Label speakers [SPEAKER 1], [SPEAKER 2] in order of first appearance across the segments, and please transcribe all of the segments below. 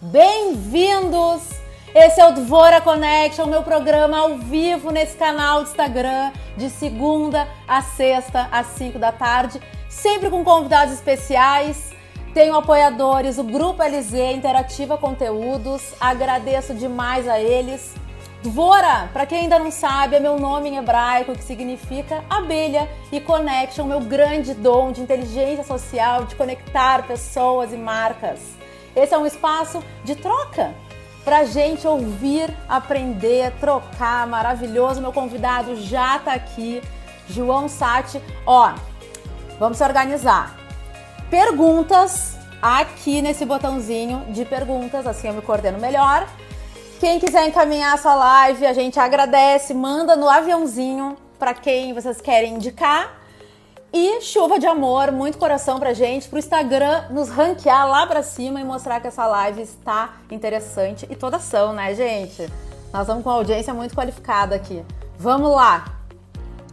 [SPEAKER 1] Bem-vindos! Esse é o Dvora Connection, meu programa ao vivo nesse canal do Instagram, de segunda a sexta, às 5 da tarde, sempre com convidados especiais. Tenho apoiadores, o Grupo LZ Interativa Conteúdos, agradeço demais a eles. Dvora, para quem ainda não sabe, é meu nome em hebraico, que significa abelha, e Connection, meu grande dom de inteligência social, de conectar pessoas e marcas. Esse é um espaço de troca para gente ouvir, aprender, trocar. Maravilhoso, meu convidado já está aqui, João Sati. Ó, vamos se organizar. Perguntas aqui nesse botãozinho de perguntas, assim eu me coordeno melhor. Quem quiser encaminhar essa live, a gente agradece, manda no aviãozinho para quem vocês querem indicar. E chuva de amor, muito coração pra gente, pro Instagram nos ranquear lá pra cima e mostrar que essa live está interessante. E toda ação, né, gente? Nós estamos com uma audiência muito qualificada aqui. Vamos lá!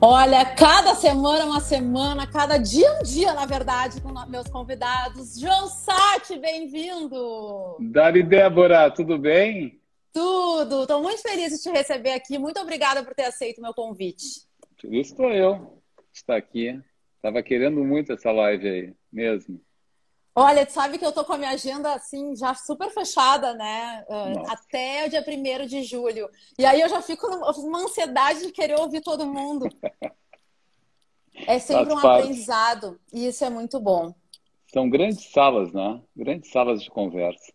[SPEAKER 1] Olha, cada semana é uma semana, cada dia é um dia, na verdade, com meus convidados. João Sati, bem-vindo!
[SPEAKER 2] Dali Débora, tudo bem?
[SPEAKER 1] Tudo! Estou muito feliz de te receber aqui. Muito obrigada por ter aceito o meu convite.
[SPEAKER 2] Feliz estou eu estar aqui. Estava querendo muito essa live aí, mesmo.
[SPEAKER 1] Olha, tu sabe que eu tô com a minha agenda assim, já super fechada, né? Uh, até o dia 1 de julho. E aí eu já fico numa ansiedade de querer ouvir todo mundo. É sempre um aprendizado. E isso é muito bom.
[SPEAKER 2] São grandes salas, né? Grandes salas de conversa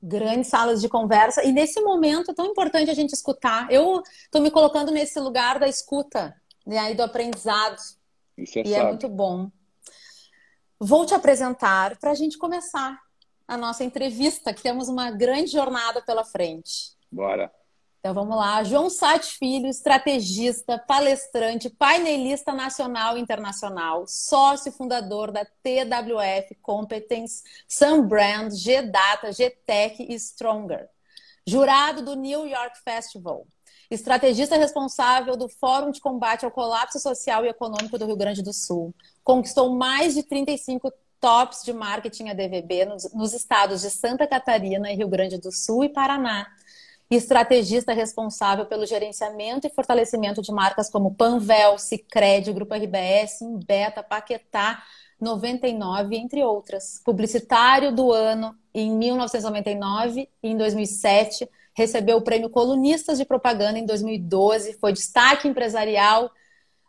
[SPEAKER 1] grandes salas de conversa. E nesse momento é tão importante a gente escutar. Eu estou me colocando nesse lugar da escuta, né, do aprendizado.
[SPEAKER 2] Isso é
[SPEAKER 1] e é muito bom. Vou te apresentar para a gente começar a nossa entrevista, que temos uma grande jornada pela frente.
[SPEAKER 2] Bora.
[SPEAKER 1] Então vamos lá. João Sati Filho, estrategista, palestrante, painelista nacional e internacional, sócio fundador da TWF Competence, Sunbrand, G-Data, G-Tech e Stronger. Jurado do New York Festival. Estrategista responsável do Fórum de Combate ao Colapso Social e Econômico do Rio Grande do Sul. Conquistou mais de 35 tops de marketing ADVB nos, nos estados de Santa Catarina e Rio Grande do Sul e Paraná estrategista responsável pelo gerenciamento e fortalecimento de marcas como Panvel, Cicred, Grupo RBS, Beta, Paquetá, 99, entre outras. Publicitário do ano em 1999 e em 2007, recebeu o prêmio Colunistas de Propaganda em 2012, foi destaque empresarial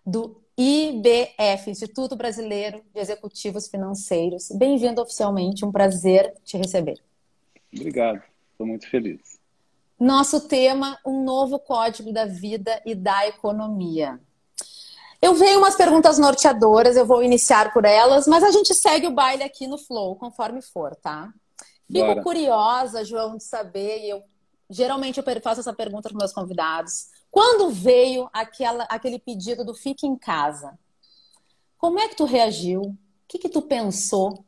[SPEAKER 1] do IBF, Instituto Brasileiro de Executivos Financeiros. Bem-vindo oficialmente, um prazer te receber.
[SPEAKER 2] Obrigado, estou muito feliz.
[SPEAKER 1] Nosso tema, um novo código da vida e da economia. Eu vejo umas perguntas norteadoras, eu vou iniciar por elas, mas a gente segue o baile aqui no Flow, conforme for, tá? Fico Bora. curiosa, João, de saber, e eu geralmente eu faço essa pergunta para meus convidados. Quando veio aquela, aquele pedido do fique em casa, como é que tu reagiu? O que, que tu pensou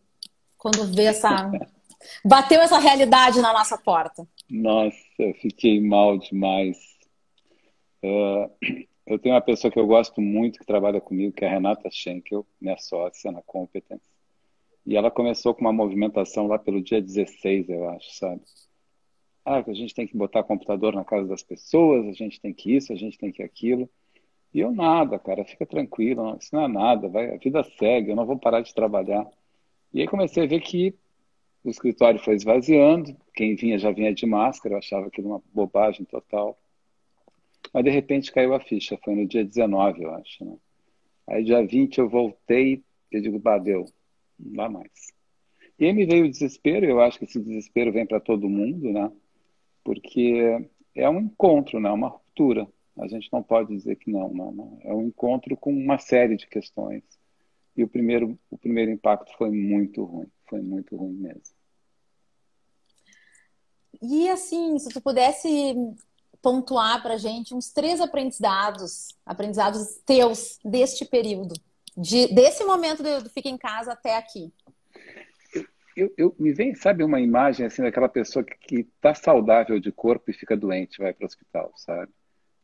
[SPEAKER 1] quando vê essa. Bateu essa realidade na nossa porta?
[SPEAKER 2] Nossa, eu fiquei mal demais. Uh, eu tenho uma pessoa que eu gosto muito que trabalha comigo, que é a Renata Schenkel, minha sócia na Competence. E ela começou com uma movimentação lá pelo dia 16, eu acho, sabe? Ah, a gente tem que botar computador na casa das pessoas, a gente tem que isso, a gente tem que aquilo. E eu nada, cara, fica tranquilo, isso não é nada, vai, a vida segue, eu não vou parar de trabalhar. E aí comecei a ver que o escritório foi esvaziando, quem vinha já vinha de máscara, eu achava aquilo uma bobagem total. Mas de repente caiu a ficha, foi no dia 19, eu acho. Né? Aí dia 20 eu voltei e digo, badeu, não dá mais. E aí me veio o desespero, eu acho que esse desespero vem para todo mundo, né? Porque é um encontro, né? uma ruptura. A gente não pode dizer que não, não, não. É um encontro com uma série de questões. E o primeiro, o primeiro impacto foi muito ruim, foi muito ruim mesmo.
[SPEAKER 1] E assim, se tu pudesse pontuar para gente uns três aprendizados, aprendizados teus deste período, de, desse momento do, do Fica em Casa até aqui.
[SPEAKER 2] Eu, eu, me vem, sabe, uma imagem assim daquela pessoa que está saudável de corpo e fica doente, vai para o hospital, sabe?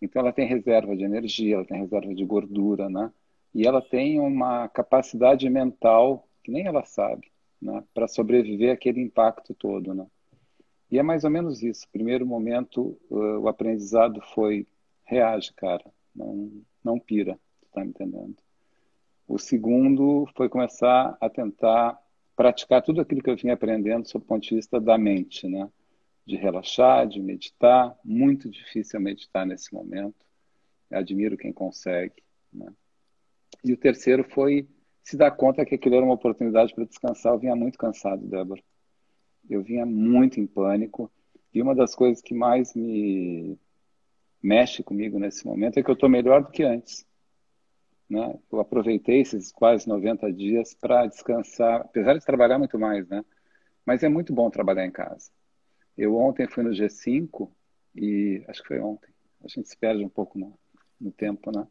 [SPEAKER 2] Então ela tem reserva de energia, ela tem reserva de gordura, né? e ela tem uma capacidade mental que nem ela sabe, né, para sobreviver àquele impacto todo, né? E é mais ou menos isso. Primeiro momento, o aprendizado foi reage, cara, não, não pira, tu tá me entendendo? O segundo foi começar a tentar praticar tudo aquilo que eu vinha aprendendo sob o ponto de vista da mente, né? De relaxar, de meditar. Muito difícil meditar nesse momento. Eu admiro quem consegue, né? E o terceiro foi se dar conta que aquilo era uma oportunidade para descansar. Eu vinha muito cansado, Débora. Eu vinha muito em pânico. E uma das coisas que mais me mexe comigo nesse momento é que eu estou melhor do que antes. Né? Eu aproveitei esses quase 90 dias para descansar, apesar de trabalhar muito mais, né? Mas é muito bom trabalhar em casa. Eu ontem fui no G5 e acho que foi ontem. A gente se perde um pouco no, no tempo, né?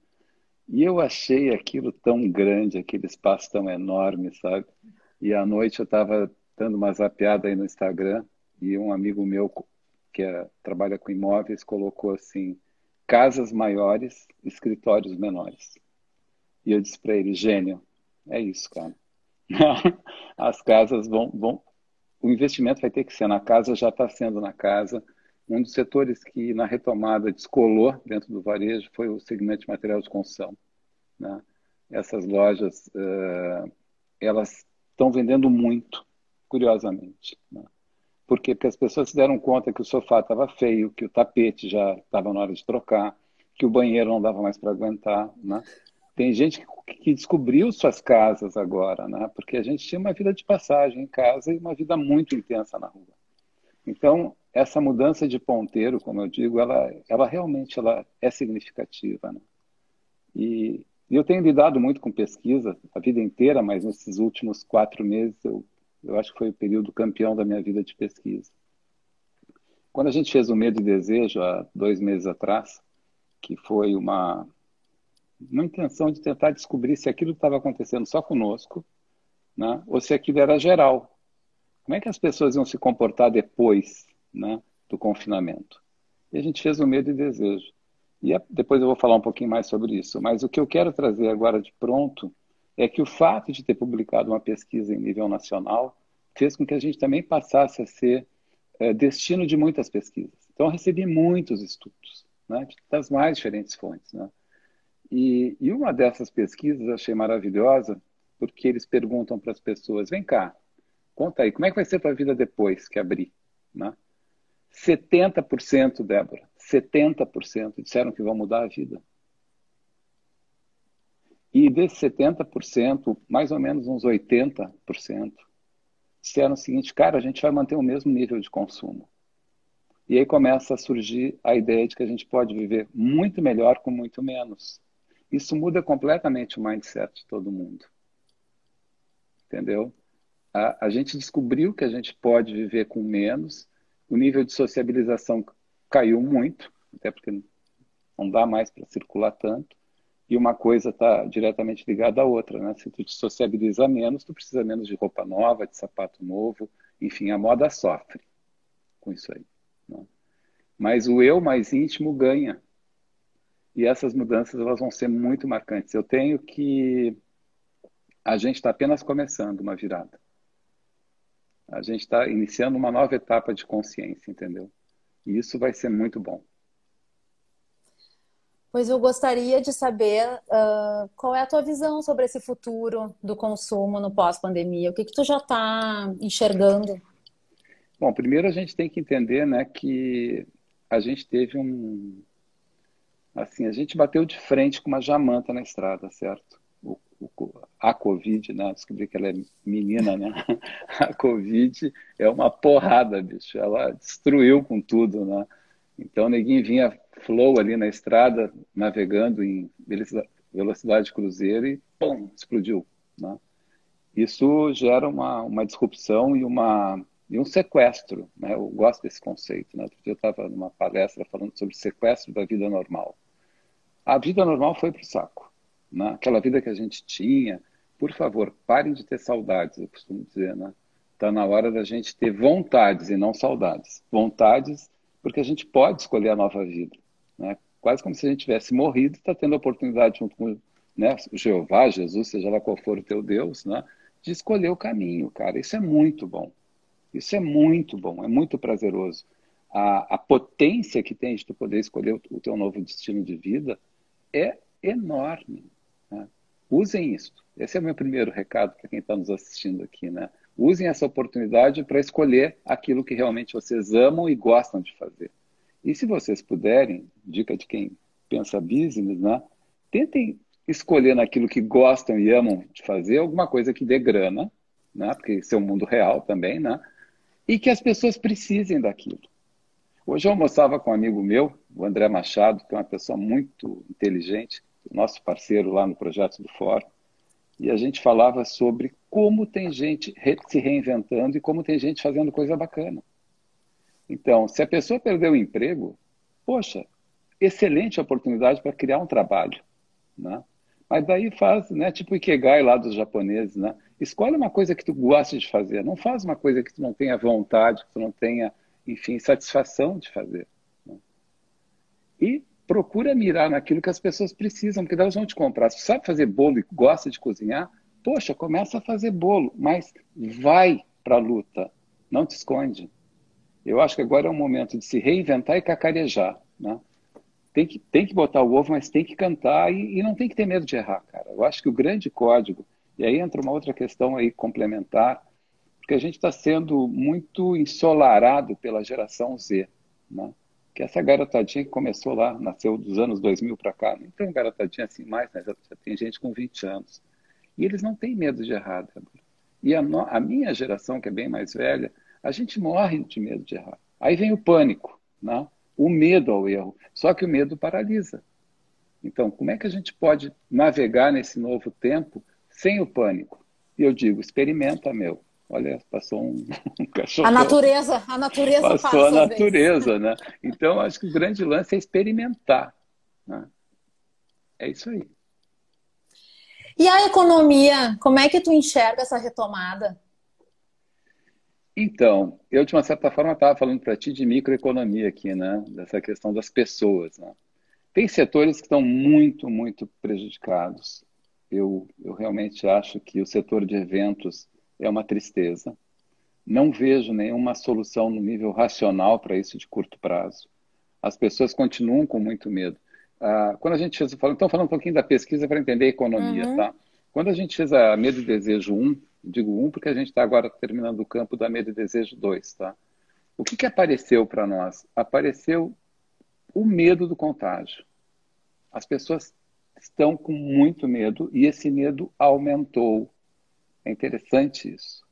[SPEAKER 2] E eu achei aquilo tão grande, aquele espaço tão enorme, sabe? E à noite eu estava dando uma zapeada aí no Instagram e um amigo meu que é, trabalha com imóveis colocou assim: casas maiores, escritórios menores. E eu disse para ele: gênio, é isso, cara. As casas vão, vão. O investimento vai ter que ser na casa, já está sendo na casa. Um dos setores que na retomada descolou dentro do varejo foi o segmento de material de construção. Né? Essas lojas, uh, elas estão vendendo muito, curiosamente. Né? Por quê? Porque as pessoas se deram conta que o sofá estava feio, que o tapete já estava na hora de trocar, que o banheiro não dava mais para aguentar. Né? Tem gente que, descobriu suas casas agora, né? porque a gente tinha uma vida de passagem em casa e uma vida muito intensa na rua. Então, essa mudança de ponteiro, como eu digo, ela, ela realmente ela é significativa. Né? E, e, eu tenho lidado muito com pesquisa a vida inteira, mas nesses últimos quatro meses eu, eu acho que foi o período campeão da minha vida de pesquisa. Quando a gente fez o Medo e Desejo, há dois meses atrás, que foi uma, uma intenção de tentar descobrir se aquilo estava acontecendo só conosco, né, ou se aquilo era geral. Como é que as pessoas iam se comportar depois né, do confinamento. E a gente fez o medo e desejo. E depois eu vou falar um pouquinho mais sobre isso. Mas o que eu quero trazer agora de pronto é que o fato de ter publicado uma pesquisa em nível nacional fez com que a gente também passasse a ser é, destino de muitas pesquisas. Então, eu recebi muitos estudos, né, das mais diferentes fontes. Né? E, e uma dessas pesquisas achei maravilhosa, porque eles perguntam para as pessoas: vem cá, conta aí, como é que vai ser a tua vida depois que abrir? Né? 70%, Débora, 70% disseram que vão mudar a vida. E desses 70%, mais ou menos uns 80%, disseram o seguinte, cara, a gente vai manter o mesmo nível de consumo. E aí começa a surgir a ideia de que a gente pode viver muito melhor com muito menos. Isso muda completamente o mindset de todo mundo. Entendeu? A, a gente descobriu que a gente pode viver com menos o nível de sociabilização caiu muito, até porque não dá mais para circular tanto. E uma coisa está diretamente ligada à outra, né? Se tu te sociabiliza menos, tu precisa menos de roupa nova, de sapato novo, enfim, a moda sofre com isso aí. Né? Mas o eu mais íntimo ganha. E essas mudanças elas vão ser muito marcantes. Eu tenho que a gente está apenas começando uma virada a gente está iniciando uma nova etapa de consciência, entendeu? E isso vai ser muito bom.
[SPEAKER 1] Pois eu gostaria de saber uh, qual é a tua visão sobre esse futuro do consumo no pós-pandemia. O que, que tu já está enxergando?
[SPEAKER 2] Bom, primeiro a gente tem que entender né, que a gente teve um. Assim, a gente bateu de frente com uma jamanta na estrada, certo? O, o, a Covid, né? Descobri que ela é menina, né? A Covid é uma porrada, bicho. Ela destruiu com tudo, né? Então, neguinho vinha flow ali na estrada, navegando em velocidade de cruzeiro e, pum, explodiu, né? Isso gera uma, uma disrupção e, uma, e um sequestro, né? Eu gosto desse conceito, né? Eu estava numa palestra falando sobre sequestro da vida normal. A vida normal foi para o saco. Né? Aquela vida que a gente tinha, por favor, parem de ter saudades, eu costumo dizer, né? Está na hora da gente ter vontades e não saudades. Vontades, porque a gente pode escolher a nova vida. Né? Quase como se a gente tivesse morrido e está tendo a oportunidade, junto com né, o Jeová, Jesus, seja lá qual for o teu Deus, né, de escolher o caminho, cara. Isso é muito bom. Isso é muito bom, é muito prazeroso. A, a potência que tem de tu poder escolher o, o teu novo destino de vida é enorme. Né? Usem isso. Esse é o meu primeiro recado para quem está nos assistindo aqui. Né? Usem essa oportunidade para escolher aquilo que realmente vocês amam e gostam de fazer. E se vocês puderem, dica de quem pensa business, né? tentem escolher naquilo que gostam e amam de fazer alguma coisa que dê grana, né? porque isso é o mundo real também, né? e que as pessoas precisem daquilo. Hoje eu almoçava com um amigo meu, o André Machado, que é uma pessoa muito inteligente, nosso parceiro lá no projeto do Fórum, e a gente falava sobre como tem gente se reinventando e como tem gente fazendo coisa bacana. Então, se a pessoa perdeu o emprego, poxa, excelente oportunidade para criar um trabalho, né? Mas daí faz, né, tipo Ikegai lá dos japoneses, né? Escolhe uma coisa que tu goste de fazer, não faz uma coisa que tu não tenha vontade, que tu não tenha, enfim, satisfação de fazer. Né? E procura mirar naquilo que as pessoas precisam, porque elas vão te comprar. Se sabe fazer bolo e gosta de cozinhar, poxa, começa a fazer bolo, mas vai para a luta, não te esconde. Eu acho que agora é o momento de se reinventar e cacarejar, né? Tem que, tem que botar o ovo, mas tem que cantar e, e não tem que ter medo de errar, cara. Eu acho que o grande código, e aí entra uma outra questão aí complementar, porque a gente está sendo muito ensolarado pela geração Z, né? que essa garotadinha que começou lá, nasceu dos anos 2000 para cá, não tem garotadinha assim mais, né? já, já, tem gente com 20 anos. E eles não têm medo de errar, Débora. E a, no, a, minha geração, que é bem mais velha, a gente morre de medo de errar. Aí vem o pânico, né? o medo ao erro. Só que o medo paralisa. Então, como é que a gente pode navegar nesse novo tempo sem o pânico? E eu digo, experimenta, meu. Olha, passou um, um cachorro.
[SPEAKER 1] A natureza, a natureza
[SPEAKER 2] passou passa a natureza, né? Então, acho que o grande lance é experimentar. Né? É isso aí.
[SPEAKER 1] E a economia, como é que tu enxerga essa retomada?
[SPEAKER 2] Então, eu de uma certa forma estava falando para ti de microeconomia aqui, né? Dessa questão das pessoas, né? Tem setores que estão muito, muito prejudicados. Eu, eu realmente acho que o setor de eventos é uma tristeza. Não vejo nenhuma solução no nível racional para isso de curto prazo. As pessoas continuam com muito medo. Ah, quando a gente fez, então falando um pouquinho da pesquisa para entender a economia, uhum. tá? Quando a gente fez a Medo e Desejo 1, digo 1 porque a gente está agora terminando o campo da Medo e Desejo 2, tá? O que, que apareceu para nós? Apareceu o medo do contágio. As pessoas estão com muito medo e esse medo aumentou. É interessante isso.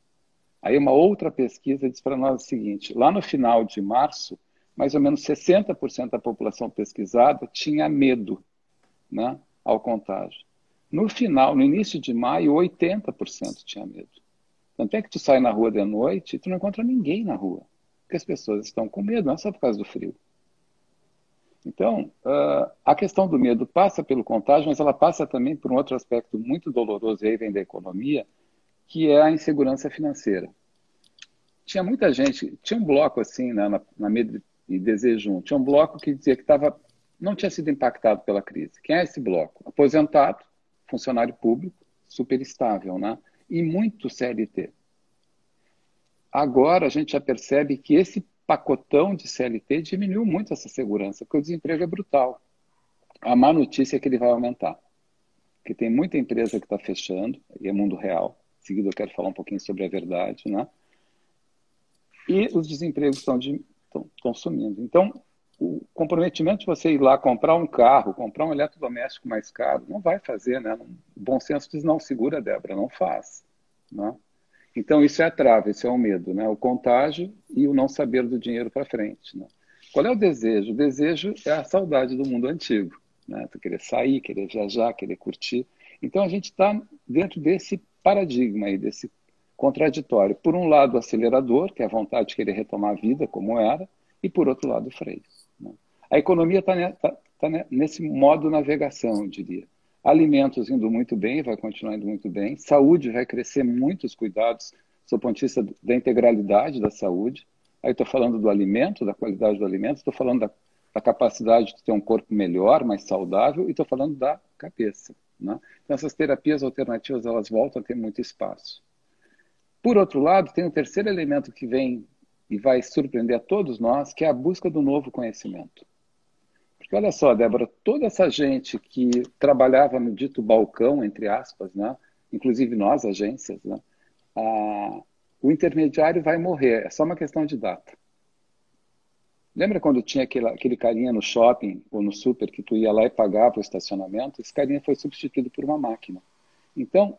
[SPEAKER 2] Aí uma outra pesquisa diz para nós o seguinte: lá no final de março, mais ou menos 60% da população pesquisada tinha medo né, ao contágio. No final, no início de maio, 80% tinha medo. Tanto é que tu sai na rua de noite e tu não encontra ninguém na rua. Porque as pessoas estão com medo, não é só por causa do frio. Então, uh, a questão do medo passa pelo contágio, mas ela passa também por um outro aspecto muito doloroso, e aí vem da economia, que é a insegurança financeira. Tinha muita gente, tinha um bloco assim né, na, na Medo e Desejo 1, tinha um bloco que dizia que tava, não tinha sido impactado pela crise. Quem é esse bloco? Aposentado, funcionário público, super estável, né? e muito CLT. Agora a gente já percebe que esse pacotão de CLT diminuiu muito essa segurança, porque o desemprego é brutal. A má notícia é que ele vai aumentar. Porque tem muita empresa que está fechando, e é mundo real. Em seguida eu quero falar um pouquinho sobre a verdade, né? E os desempregos estão, de, sumindo. Então, o comprometimento de você ir lá comprar um carro, comprar um eletrodoméstico mais caro, não vai fazer, né? O bom senso diz, não, segura, Débora, não faz. Né? Então, isso é a trava, isso é o medo, né? O contágio e o não saber do dinheiro para frente, né? Qual é o desejo? O desejo é a saudade do mundo antigo, né? Tu querer sair, querer viajar, querer curtir. Então, a gente está dentro desse paradigma aí, desse contraditório. Por um lado, o acelerador, que é a vontade de querer retomar a vida como era, e por outro lado, o freio. Né? A economia está tá, tá nesse modo navegação, eu diria. Alimentos indo muito bem, vai continuar indo muito bem. Saúde vai crescer muitos cuidados, do ponto de vista da integralidade da saúde. Aí estou falando do alimento, da qualidade do alimento, estou falando da, da, capacidade de ter um corpo melhor, mais saudável, e estou falando da cabeça. Né? Então, essas terapias alternativas, elas voltam a ter muito espaço. Por outro lado, tem um terceiro elemento que vem e vai surpreender a todos nós, que é a busca do novo conhecimento. Porque olha só, Débora, toda essa gente que trabalhava no dito balcão, entre aspas, né? inclusive nós, agências, né? Ah, o intermediário vai morrer, é só uma questão de data. Lembra quando tinha aquele, aquele carinha no shopping ou no super que tu ia lá e pagava o estacionamento? Esse carinha foi substituído por uma máquina. Então,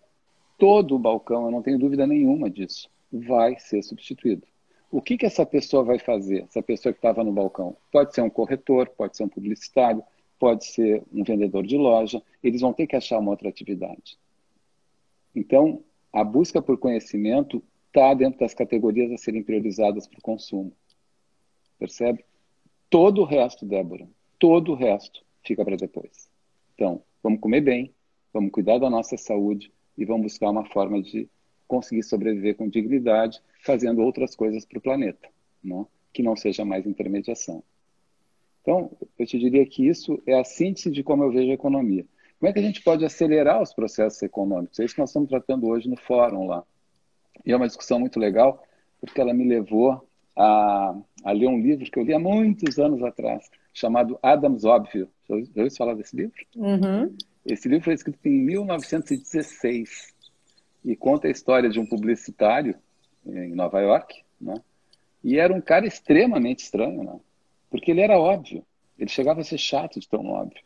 [SPEAKER 2] todo o balcão, eu não tenho dúvida nenhuma disso, vai ser substituído. O que, que essa pessoa vai fazer? Essa pessoa que estava no balcão pode ser um corretor, pode ser um publicitário, pode ser um vendedor de loja. Eles vão ter que achar uma outra atividade. Então, a busca por conhecimento está dentro das categorias a serem priorizadas para o consumo. Percebe? Todo o resto, Débora, todo o resto fica para depois. Então, vamos comer bem, vamos cuidar da nossa saúde e vamos buscar uma forma de conseguir sobreviver com dignidade, fazendo outras coisas para o planeta, né? que não seja mais intermediação. Então, eu te diria que isso é a síntese de como eu vejo a economia. Como é que a gente pode acelerar os processos econômicos? É isso que nós estamos tratando hoje no fórum lá. E é uma discussão muito legal, porque ela me levou a, a ler um livro que eu li há muitos anos atrás, chamado Adams Óbvio. Já ouviu falar desse livro?
[SPEAKER 1] Uhum.
[SPEAKER 2] Esse livro foi escrito em 1916 e conta a história de um publicitário em Nova York, né? E era um cara extremamente estranho, né? Porque ele era óbvio. Ele chegava a ser chato de tão óbvio.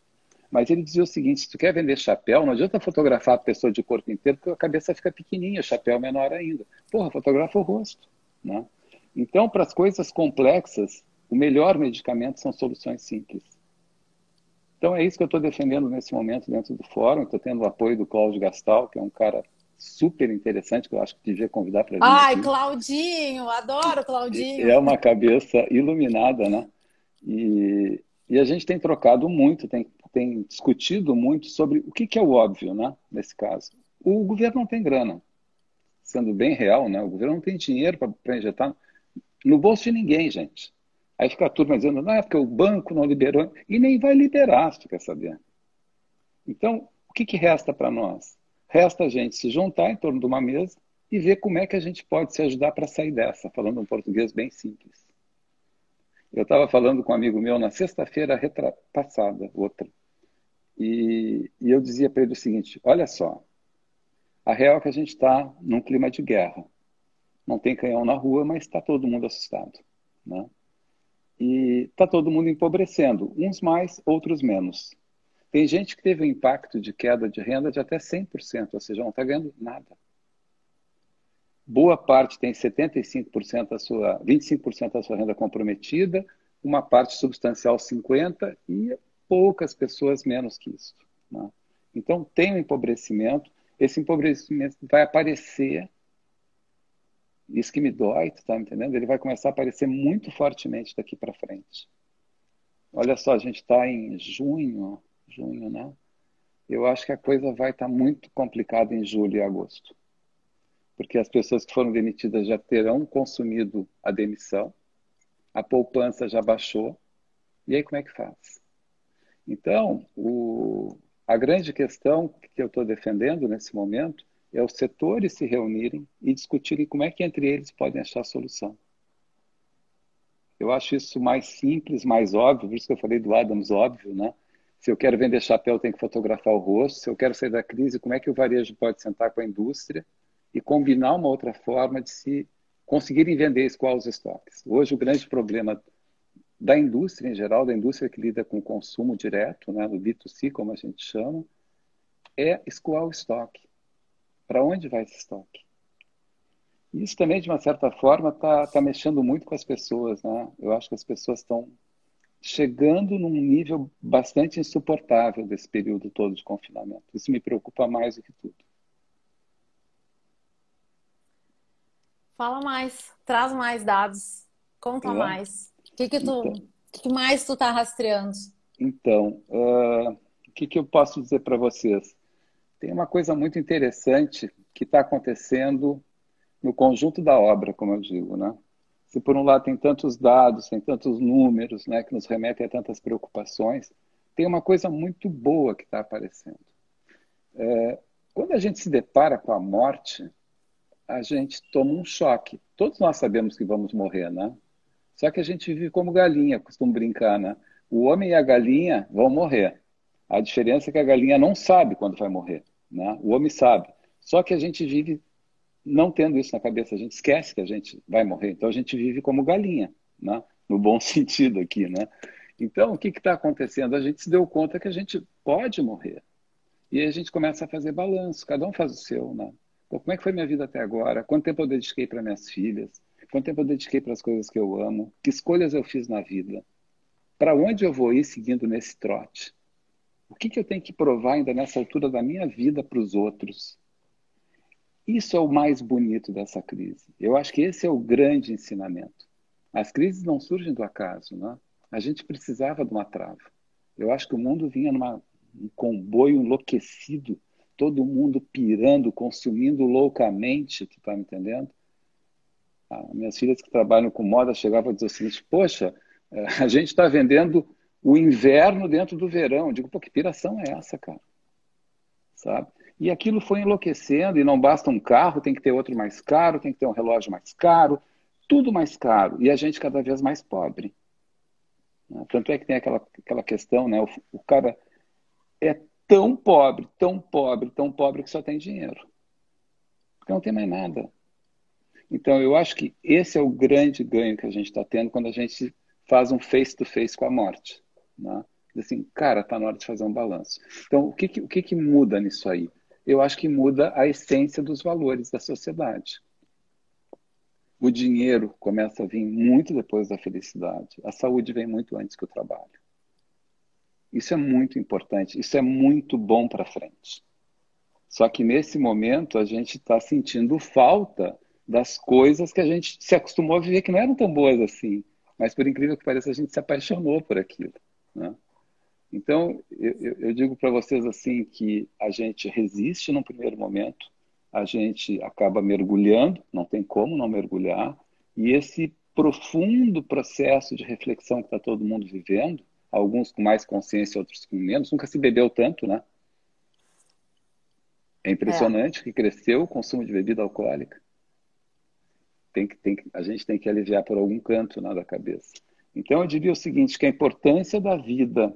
[SPEAKER 2] Mas ele dizia o seguinte: se tu quer vender chapéu, não adianta fotografar a pessoa de corpo inteiro, porque a cabeça fica pequenininha, o chapéu é menor ainda. Porra, fotografa o rosto. Né? Então, para as coisas complexas, o melhor medicamento são soluções simples. Então, é isso que eu estou defendendo nesse momento dentro do fórum. Estou tendo o apoio do Cláudio Gastal, que é um cara super interessante, que eu acho que devia convidar para vir.
[SPEAKER 1] Ai, aqui. Claudinho, adoro Claudinho.
[SPEAKER 2] É uma cabeça iluminada, né? E, e a gente tem trocado muito, tem, tem discutido muito sobre o que, que é o óbvio, né? Nesse caso. O governo não tem grana. Sendo bem real, né? O governo não tem dinheiro para injetar no bolso de ninguém, gente. Aí fica a turma dizendo, não, é porque o banco não liberou. E nem vai liberar, se tu quer saber. Então, o que, que resta para nós? Resta a gente se juntar em torno de uma mesa e ver como é que a gente pode se ajudar para sair dessa, falando um português bem simples. Eu estava falando com um amigo meu na sexta-feira passada, outra, e, e eu dizia para ele o seguinte: olha só, a real é que a gente está num clima de guerra. Não tem canhão na rua, mas está todo mundo assustado. Né? E está todo mundo empobrecendo, uns mais, outros menos. Tem gente que teve um impacto de queda de renda de até 100%, ou seja, não está ganhando nada. Boa parte tem 75% da sua, 25% da sua renda comprometida, uma parte substancial 50% e poucas pessoas menos que isso. Né? Então tem um empobrecimento, esse empobrecimento vai aparecer, isso que me dói, tu tá me entendendo? Ele vai começar a aparecer muito fortemente daqui para frente. Olha só, a gente está em junho, junho, né? Eu acho que a coisa vai estar tá muito complicada em julho e agosto porque as pessoas que foram demitidas já terão consumido a demissão, a poupança já baixou, e aí como é que faz? Então, o, a grande questão que eu estou defendendo nesse momento é os setores se reunirem e discutirem como é que entre eles podem achar solução. Eu acho isso mais simples, mais óbvio, por isso que eu falei do Adams óbvio, né? Se eu quero vender chapéu, tenho que fotografar o rosto. Se eu quero sair da crise, como é que o varejo pode sentar com a indústria e combinar uma outra forma de se conseguirem vender escoar os estoques. Hoje, o grande problema da indústria em geral, da indústria que lida com o consumo direto, né, no B2C, como a gente chama, é escoar o estoque. Para onde vai esse estoque? Isso também, de uma certa forma, está tá mexendo muito com as pessoas. Né? Eu acho que as pessoas estão chegando num nível bastante insuportável desse período todo de confinamento. Isso me preocupa mais do que tudo.
[SPEAKER 1] Fala mais, traz mais dados, conta é. mais. O que, que, tu, então, que mais tu tá rastreando?
[SPEAKER 2] Então, uh, o que, que eu posso dizer para vocês? Tem uma coisa muito interessante que está acontecendo no conjunto da obra, como eu digo, né? Se por um lado tem tantos dados, tem tantos números, né, que nos remetem a tantas preocupações, tem uma coisa muito boa que está aparecendo. É, quando a gente se depara com a morte, a gente toma um choque. Todos nós sabemos que vamos morrer, né? Só que a gente vive como galinha, costumo brincar, né? O homem e a galinha vão morrer. A diferença é que a galinha não sabe quando vai morrer, né? O homem sabe. Só que a gente vive não tendo isso na cabeça, a gente esquece que a gente vai morrer. Então a gente vive como galinha, né? No bom sentido aqui, né? Então, o que está acontecendo? A gente se deu conta que a gente pode morrer. E aí a gente começa a fazer balanço, cada um faz o seu, né? Pô, como é que foi minha vida até agora? Quanto tempo eu dediquei para minhas filhas? Quanto tempo eu dediquei para as coisas que eu amo? Que escolhas eu fiz na vida? Para onde eu vou ir seguindo nesse trote? O que, que eu tenho que provar ainda nessa altura da minha vida para os outros? Isso é o mais bonito dessa crise. Eu acho que esse é o grande ensinamento. As crises não surgem do acaso, né? A gente precisava de uma trava. Eu acho que o mundo vinha num comboio enlouquecido todo mundo pirando, consumindo loucamente, tu tá me entendendo? Ah, minhas filhas que trabalham com moda chegavam a dizer o seguinte, poxa, eh, a gente está vendendo o inverno dentro do verão. Eu digo, pô, que piração é essa, cara? Sabe? E aquilo foi enlouquecendo, e não basta um carro, tem que ter outro mais caro, tem que ter um relógio mais caro, tudo mais caro, e a gente cada vez mais pobre. Né? Tanto é que tem aquela, aquela questão, né? O, o cara é tão pobre, tão pobre, tão pobre que só tem dinheiro. Porque não tem mais nada. Então, eu acho que esse é o grande ganho que a gente está tendo quando a gente faz um face-to-face -face com a morte. Né? Assim, cara, está na hora de fazer um balanço. Então, o que, que, o que, que muda nisso aí? Eu acho que muda a essência dos valores da sociedade. O dinheiro começa a vir muito depois da felicidade. A saúde vem muito antes que o trabalho. Isso é muito importante, isso é muito bom para frente. Só que nesse momento a gente está sentindo falta das coisas que a gente se acostumou a viver que não eram tão boas assim. Mas por incrível que pareça, a gente se apaixonou por aquilo. Né? Então, eu, eu digo para vocês assim que a gente resiste no primeiro momento, a gente acaba mergulhando, não tem como não mergulhar, e esse profundo processo de reflexão que está todo mundo vivendo, alguns com mais consciência, outros com menos. Nunca se bebeu tanto, né? É impressionante é. que cresceu o consumo de bebida alcoólica. Tem que, tem que, a gente tem que aliviar por algum canto né, da cabeça. Então, eu diria o seguinte, que a importância da vida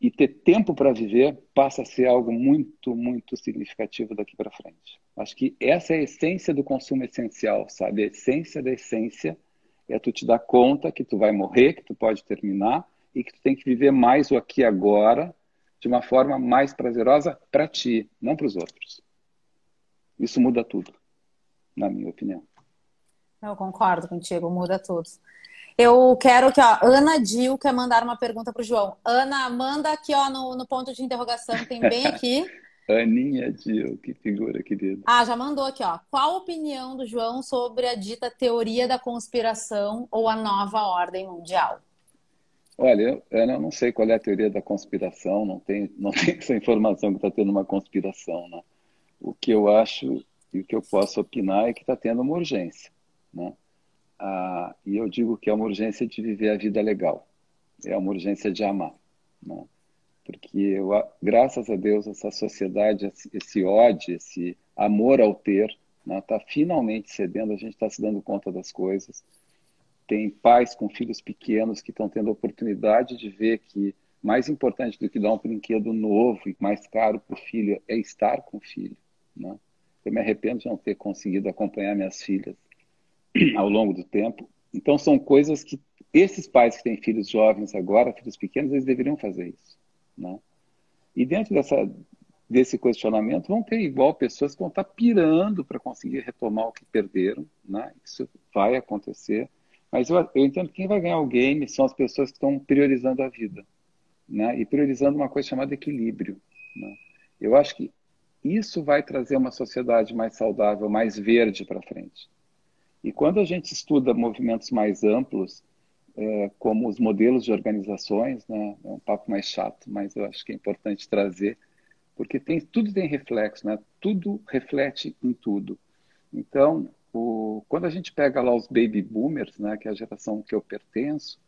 [SPEAKER 2] e ter tempo para viver passa a ser algo muito, muito significativo daqui para frente. Acho que essa é a essência do consumo essencial, sabe? A essência da essência é tu te dar conta que tu vai morrer, que tu pode terminar e que tu tem que viver mais o aqui e agora de uma forma mais prazerosa para ti, não para os outros. Isso muda tudo, na minha opinião.
[SPEAKER 1] Eu concordo contigo, muda tudo. Eu quero que, ó, Ana Dil quer mandar uma pergunta para o João. Ana, manda aqui, ó, no, no ponto de interrogação, tem bem aqui.
[SPEAKER 2] Aninha Dil, que figura querida.
[SPEAKER 1] Ah, já mandou aqui, ó. Qual a opinião do João sobre a dita teoria da conspiração ou a nova ordem mundial?
[SPEAKER 2] Olha, eu, eu não sei qual é a teoria da conspiração, não tem, não tem essa informação que está tendo uma conspiração. Né? O que eu acho e o que eu posso opinar é que está tendo uma urgência. Né? Ah, e eu digo que é uma urgência de viver a vida legal, é uma urgência de amar. Né? Porque, eu, graças a Deus, essa sociedade, esse ódio, esse amor ao ter, está né, tá finalmente cedendo, a gente está se dando conta das coisas tem pais com filhos pequenos que estão tendo a oportunidade de ver que mais importante do que dar um brinquedo novo e mais caro para o filho é estar com o filho. Né? Eu me arrependo de não ter conseguido acompanhar minhas filhas ao longo do tempo. Então, são coisas que esses pais que têm filhos jovens agora, filhos pequenos, eles deveriam fazer isso. Né? E dentro dessa, desse questionamento, vão ter igual pessoas que vão estar pirando para conseguir retomar o que perderam. Né? Isso vai acontecer. Mas eu, eu entendo que quem vai ganhar o game são as pessoas que estão priorizando a vida, né? E priorizando uma coisa chamada equilíbrio. Né? Eu acho que isso vai trazer uma sociedade mais saudável, mais verde para frente. E quando a gente estuda movimentos mais amplos, é, como os modelos de organizações, né? É um papo mais chato, mas eu acho que é importante trazer, porque tem, tudo tem reflexo, né? Tudo reflete em tudo. Então, o, quando a gente pega lá os baby boomers, né, que é a geração que eu pertenço,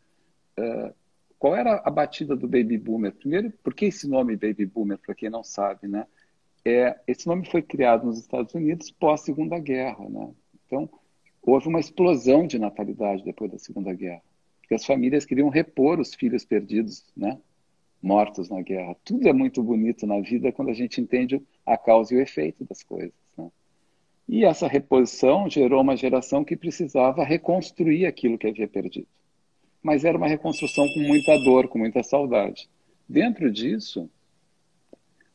[SPEAKER 2] uh, qual era a batida do baby boomer? Primeiro, por que esse nome baby boomer, para quem não sabe, né? é, esse nome foi criado nos Estados Unidos pós Segunda Guerra, né? Então houve uma explosão de natalidade depois da Segunda Guerra, porque as famílias queriam repor os filhos perdidos, né? Mortos na guerra. Tudo é muito bonito na vida quando a gente entende a causa e o efeito das coisas. Né? E essa reposição gerou uma geração que precisava reconstruir aquilo que havia perdido. Mas era uma reconstrução com muita dor, com muita saudade. Dentro disso,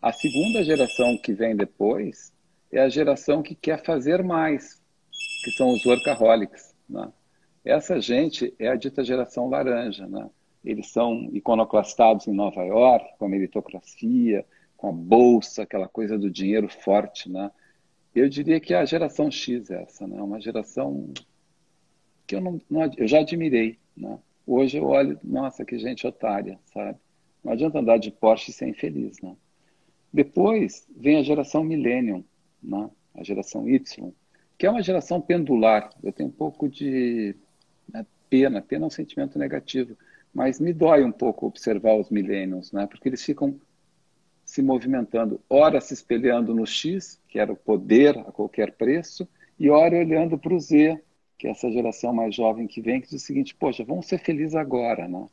[SPEAKER 2] a segunda geração que vem depois é a geração que quer fazer mais, que são os workaholics. Né? Essa gente é a dita geração laranja. Né? Eles são iconoclastados em Nova York, com a meritocracia, com a bolsa, aquela coisa do dinheiro forte. Né? Eu diria que a geração X é essa, né? uma geração que eu, não, não eu já admirei. Né? Hoje eu olho, nossa, que gente otária, sabe? Não adianta andar de Porsche e ser infeliz, né? Depois vem a geração Millennium, né? a geração Y, que é uma geração pendular. Eu tenho um pouco de né, pena, pena é um sentimento negativo, mas me dói um pouco observar os Millennials, né? porque eles ficam se movimentando, ora se espelhando no X, que era o poder a qualquer preço, e ora olhando para o Z, que é essa geração mais jovem que vem, que diz o seguinte, poxa, vamos ser felizes agora, né?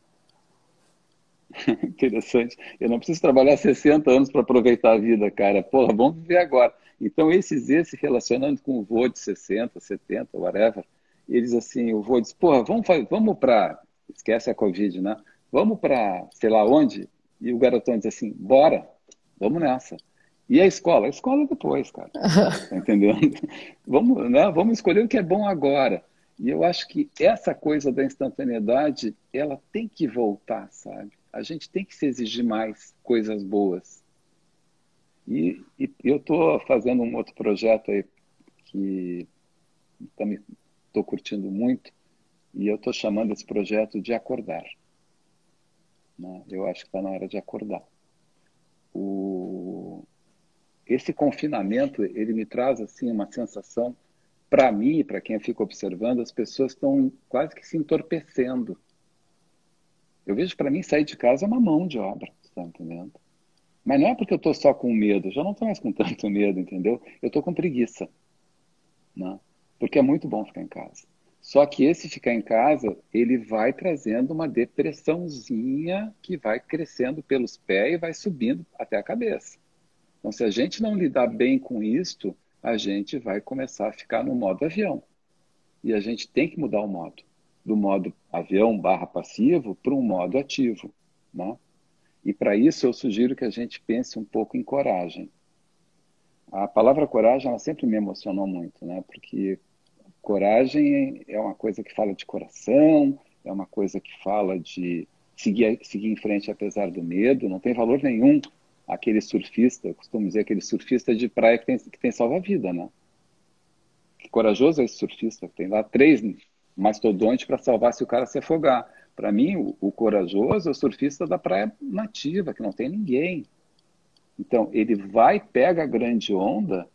[SPEAKER 2] Interessante. Eu não preciso trabalhar 60 anos para aproveitar a vida, cara. Porra, vamos viver agora. Então, esses Z se relacionando com o vô de 60, 70, whatever, eles assim, o vô diz, porra, vamos, vamos para. Esquece a Covid, né? Vamos para sei lá onde? E o garotão diz assim, bora, vamos nessa. E a escola? A escola depois, cara. Tá entendendo? Vamos, né? vamos escolher o que é bom agora. E eu acho que essa coisa da instantaneidade, ela tem que voltar, sabe? A gente tem que se exigir mais coisas boas. E, e eu estou fazendo um outro projeto aí que também estou curtindo muito, e eu estou chamando esse projeto de acordar. Né? Eu acho que está na hora de acordar. O... Esse confinamento, ele me traz assim uma sensação, para mim, para quem fica observando, as pessoas estão quase que se entorpecendo eu vejo para mim sair de casa é uma mão de obra, tá entendendo? Mas não é porque eu estou só com medo, já não estou mais com tanto medo, entendeu? Eu estou com preguiça. Né? Porque é muito bom ficar em casa. Só que esse ficar em casa, ele vai trazendo uma depressãozinha que vai crescendo pelos pés e vai subindo até a cabeça. Então, se a gente não lidar bem com isto, a gente vai começar a ficar no modo avião. E a gente tem que mudar o modo do modo avião barra passivo para um modo ativo. Né? E para isso eu sugiro que a gente pense um pouco em coragem. A palavra coragem ela sempre me emocionou muito, né? porque coragem é uma coisa que fala de coração, é uma coisa que fala de seguir, seguir em frente apesar do medo, não tem valor nenhum aquele surfista, eu costumo dizer aquele surfista de praia que tem, que tem salva-vida, né? Que corajoso é esse surfista, tem lá três mastodonte para salvar se o cara se afogar. Para mim, o, o, corajoso é o surfista da praia nativa, que não tem ninguém. Então, ele vai, pega a grande onda,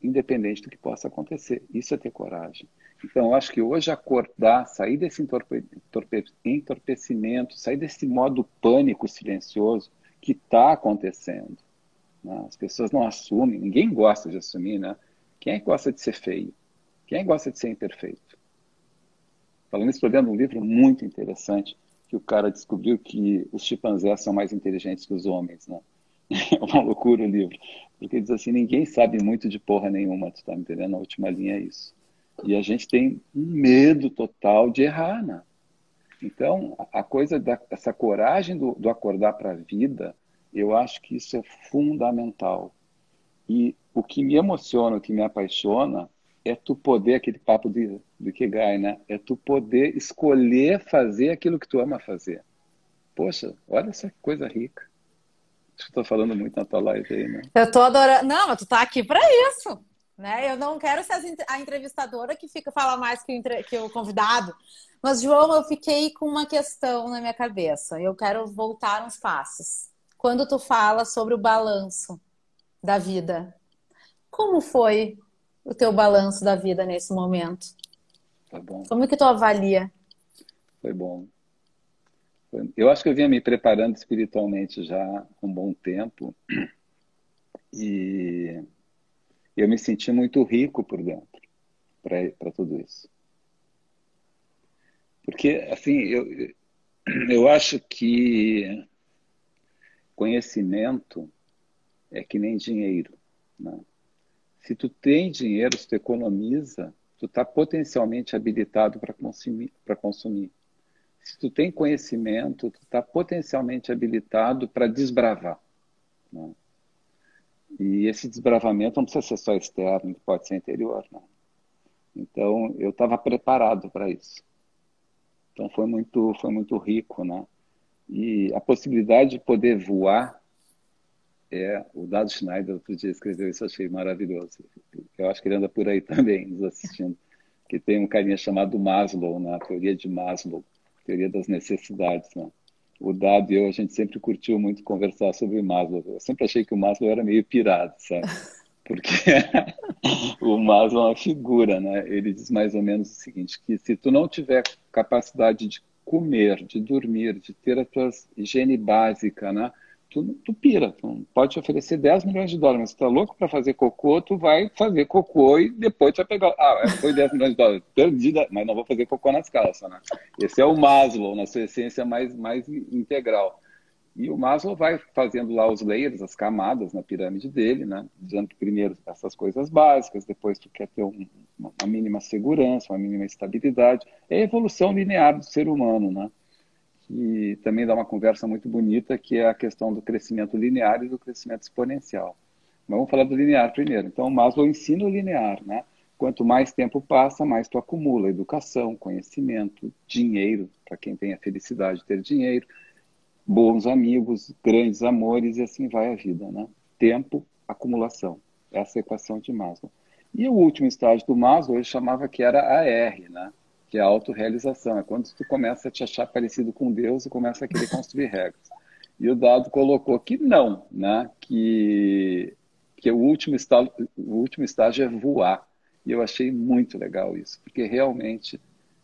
[SPEAKER 2] independente do que possa acontecer. Isso é ter coragem. Então, eu acho que hoje acordar, sair desse entorpe, entorpe, entorpecimento, sair desse modo pânico silencioso que está acontecendo. Né? As pessoas não assumem, ninguém gosta de assumir, né? Quem é que gosta de ser feio? Quem gosta de ser imperfeito? Falando isso, lendo um livro muito interessante que o cara descobriu que os chimpanzés são mais inteligentes que os homens, né? É uma loucura o livro, porque diz assim, ninguém sabe muito de porra nenhuma, tu tá me entendendo? A última linha é isso. E a gente tem um medo total de errar, né? Então, a coisa dessa coragem do, do acordar para a vida, eu acho que isso é fundamental. E o que me emociona, o que me apaixona, é tu poder, aquele papo de, do Ikigai, né? É tu poder escolher fazer aquilo que tu ama fazer. Poxa, olha essa coisa rica. Acho que estou falando muito na tua live aí, né?
[SPEAKER 1] Eu tô adorando. Não, mas tu tá aqui para isso. Né? Eu não quero ser a entrevistadora que fica falar mais que o, entre... que o convidado. Mas, João, eu fiquei com uma questão na minha cabeça. Eu quero voltar uns passos. Quando tu fala sobre o balanço da vida, como foi o teu balanço da vida nesse momento?
[SPEAKER 2] Tá bom.
[SPEAKER 1] Como que tu avalia?
[SPEAKER 2] Foi bom. Eu acho que eu vinha me preparando espiritualmente já há um bom tempo. E eu me senti muito rico por dentro para tudo isso. Porque, assim, eu, eu acho que conhecimento é que nem dinheiro. Né? Se tu tem dinheiro, se tu economiza, tu está potencialmente habilitado para consumir, consumir. Se tu tem conhecimento, tu está potencialmente habilitado para desbravar. Né? E esse desbravamento não precisa ser só externo, pode ser interior. Né? Então, eu estava preparado para isso. Então, foi muito, foi muito rico, né? E a possibilidade de poder voar, é, o Dado Schneider outro dia escreveu isso, achei maravilhoso. Eu acho que ele anda por aí também, nos assistindo. Que tem um carinha chamado Maslow, na né? teoria de Maslow, teoria das necessidades, né? o Dado e eu, a gente sempre curtiu muito conversar sobre Maslow. Eu sempre achei que o Maslow era meio pirado, sabe? Porque o Maslow é uma figura, né? Ele diz mais ou menos o seguinte, que se tu não tiver capacidade de comer, de dormir, de ter a tua higiene básica, né? Tu, tu pira. Tu pode te oferecer 10 milhões de dólares, mas tu tá louco para fazer cocô, tu vai fazer cocô e depois tu vai pegar. Ah, foi 10 milhões de dólares. Perdida, mas não vou fazer cocô nas calças, né? Esse é o Maslow, na sua essência mais, mais integral. E o Maslow vai fazendo lá os layers, as camadas na pirâmide dele, né? Dizendo que primeiro essas coisas básicas, depois tu quer ter um, uma mínima segurança, uma mínima estabilidade. É a evolução linear do ser humano, né? Que também dá uma conversa muito bonita, que é a questão do crescimento linear e do crescimento exponencial. Mas vamos falar do linear primeiro. Então, Maslow ensina o linear, né? Quanto mais tempo passa, mais tu acumula educação, conhecimento, dinheiro, para quem tem a felicidade de ter dinheiro, bons amigos, grandes amores e assim vai a vida, né? Tempo, acumulação. Essa é a equação de Maslow. E o último estágio do Maslow ele chamava que era a R, né? Que é a autorrealização. É quando tu começa a te achar parecido com Deus e começa a querer construir regras. E o dado colocou que não, né? que, que o, último estágio, o último estágio é voar. E eu achei muito legal isso, porque realmente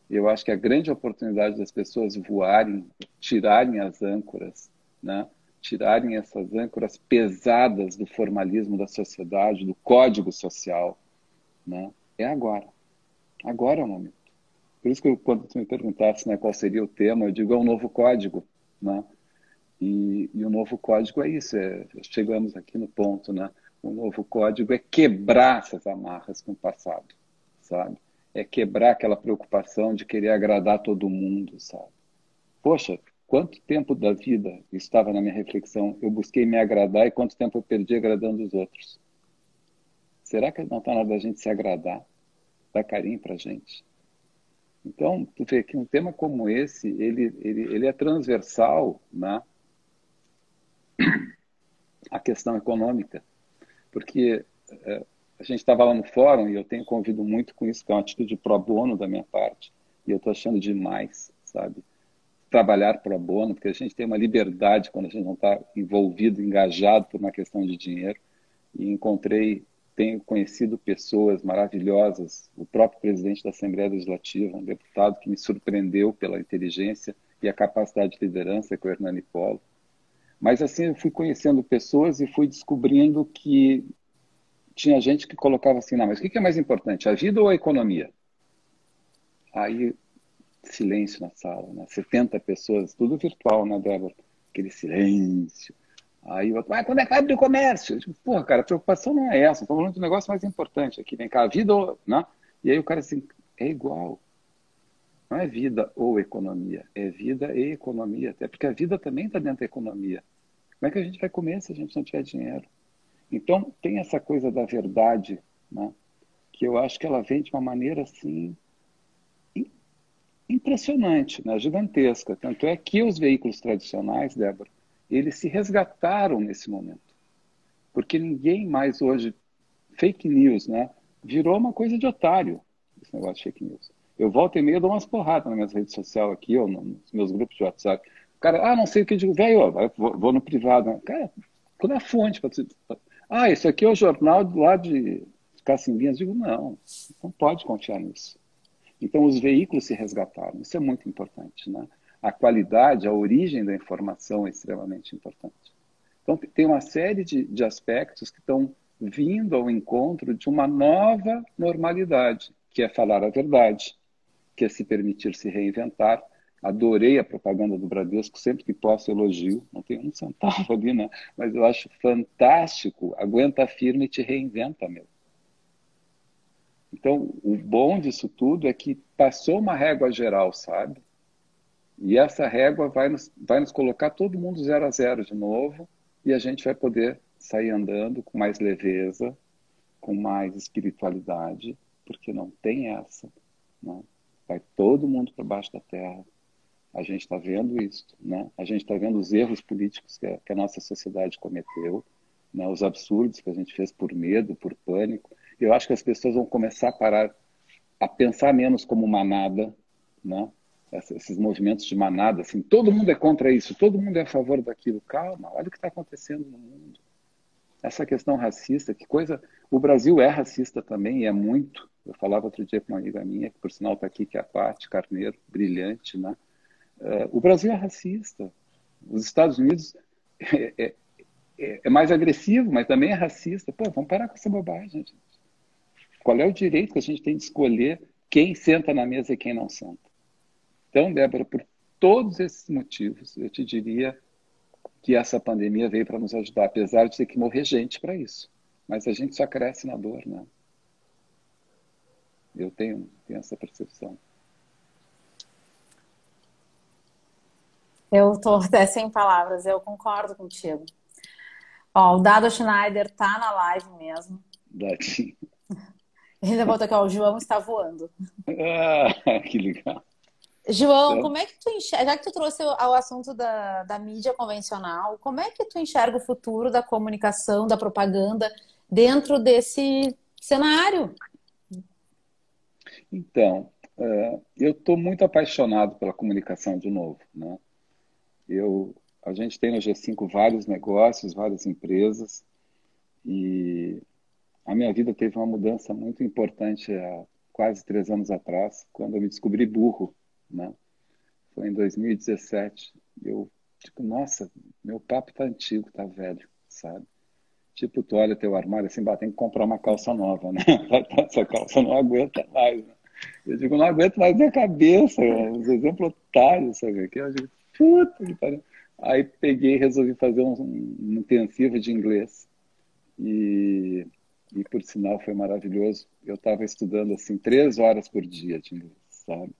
[SPEAKER 2] eu acho que a grande oportunidade das pessoas voarem, tirarem as âncoras, né? tirarem essas âncoras pesadas do formalismo da sociedade, do código social, né? é agora. Agora é o momento. Por isso que quando tu me perguntasse né, qual seria o tema, eu digo é um novo código, né? E, e o novo código é isso, é, chegamos aqui no ponto, né? O novo código é quebrar essas amarras com o passado, sabe? É quebrar aquela preocupação de querer agradar todo mundo, sabe? Poxa, quanto tempo da vida estava na minha reflexão, eu busquei me agradar e quanto tempo eu perdi agradando os outros? Será que não está na hora da gente se agradar? Dar carinho para gente? Então, tu vê que um tema como esse, ele, ele, ele é transversal né, à questão econômica, porque é, a gente estava lá no fórum e eu tenho convido muito com isso, que é uma atitude pro bono da minha parte, e eu estou achando demais, sabe? Trabalhar pro bono, porque a gente tem uma liberdade quando a gente não está envolvido, engajado por uma questão de dinheiro, e encontrei tenho conhecido pessoas maravilhosas, o próprio presidente da Assembleia Legislativa, um deputado que me surpreendeu pela inteligência e a capacidade de liderança, que é o Hernani Polo. Mas assim, eu fui conhecendo pessoas e fui descobrindo que tinha gente que colocava assim, não, mas o que é mais importante, a vida ou a economia? Aí, silêncio na sala, né? 70 pessoas, tudo virtual, né, Débora? Aquele silêncio. Aí o outro, ah, quando é que abrir o comércio? Digo, porra, cara, a preocupação não é essa, estamos falando de um negócio mais importante aqui, vem cá, a vida ou. Né? E aí o cara assim, é igual. Não é vida ou economia, é vida e economia, até porque a vida também está dentro da economia. Como é que a gente vai comer se a gente não tiver dinheiro? Então, tem essa coisa da verdade, né? que eu acho que ela vem de uma maneira assim impressionante, né? gigantesca. Tanto é que os veículos tradicionais, Débora, eles se resgataram nesse momento. Porque ninguém mais hoje, fake news, né? Virou uma coisa de otário, esse negócio de fake news. Eu volto e meia, dou umas porradas nas minhas redes sociais aqui, ou nos meus grupos de WhatsApp. O cara, ah, não sei o que eu digo, velho, vou, vou, no privado. Cara, qual é a fonte? Ah, isso aqui é o jornal lá de Cacimbinhas. Digo, não, não pode confiar nisso. Então, os veículos se resgataram. Isso é muito importante, né? A qualidade, a origem da informação é extremamente importante. Então, tem uma série de, de aspectos que estão vindo ao encontro de uma nova normalidade, que é falar a verdade, que é se permitir se reinventar. Adorei a propaganda do Bradesco, sempre que posso elogio, não tem um centavo ali, né? mas eu acho fantástico. Aguenta firme e te reinventa, meu. Então, o bom disso tudo é que passou uma régua geral, sabe? E essa régua vai nos, vai nos colocar todo mundo zero a zero de novo e a gente vai poder sair andando com mais leveza, com mais espiritualidade, porque não tem essa. Né? Vai todo mundo para baixo da terra. A gente está vendo isso, né? A gente está vendo os erros políticos que a, que a nossa sociedade cometeu, né? os absurdos que a gente fez por medo, por pânico. Eu acho que as pessoas vão começar a parar a pensar menos como manada, né? Esses movimentos de manada, assim, todo mundo é contra isso, todo mundo é a favor daquilo. Calma, olha o que está acontecendo no mundo. Essa questão racista, que coisa. O Brasil é racista também, e é muito. Eu falava outro dia com uma amiga minha, que por sinal está aqui, que é a Paty Carneiro, brilhante, né? Uh, o Brasil é racista. Os Estados Unidos é, é, é, é, mais agressivo, mas também é racista. Pô, vamos parar com essa bobagem, gente. Qual é o direito que a gente tem de escolher quem senta na mesa e quem não senta? Então, Débora, por todos esses motivos, eu te diria que essa pandemia veio para nos ajudar, apesar de ter que morrer gente para isso. Mas a gente só cresce na dor, né? Eu tenho, tenho essa percepção.
[SPEAKER 1] Eu estou até sem palavras, eu concordo contigo. Ó, o Dado Schneider tá na live mesmo.
[SPEAKER 2] Dadinho.
[SPEAKER 1] Ele botou aqui, ó, o João está voando.
[SPEAKER 2] Ah, que legal.
[SPEAKER 1] João, então... como é que tu enxerga, já que tu trouxe ao assunto da, da mídia convencional, como é que tu enxerga o futuro da comunicação, da propaganda dentro desse cenário?
[SPEAKER 2] Então, uh, eu estou muito apaixonado pela comunicação de novo. Né? Eu, a gente tem no G5 vários negócios, várias empresas, e a minha vida teve uma mudança muito importante há quase três anos atrás, quando eu me descobri burro né? Foi em 2017. Eu, tipo, nossa, meu papo tá antigo, tá velho, sabe? Tipo, tu olha teu armário assim, tem que comprar uma calça nova, né? Essa calça não aguenta mais, né? Eu digo, não aguento mais minha cabeça, os exemplos otários, sabe? Que eu digo, puta que pariu. Aí peguei e resolvi fazer um, um intensivo de inglês. E, e, por sinal, foi maravilhoso. Eu estava estudando, assim, três horas por dia de inglês, sabe?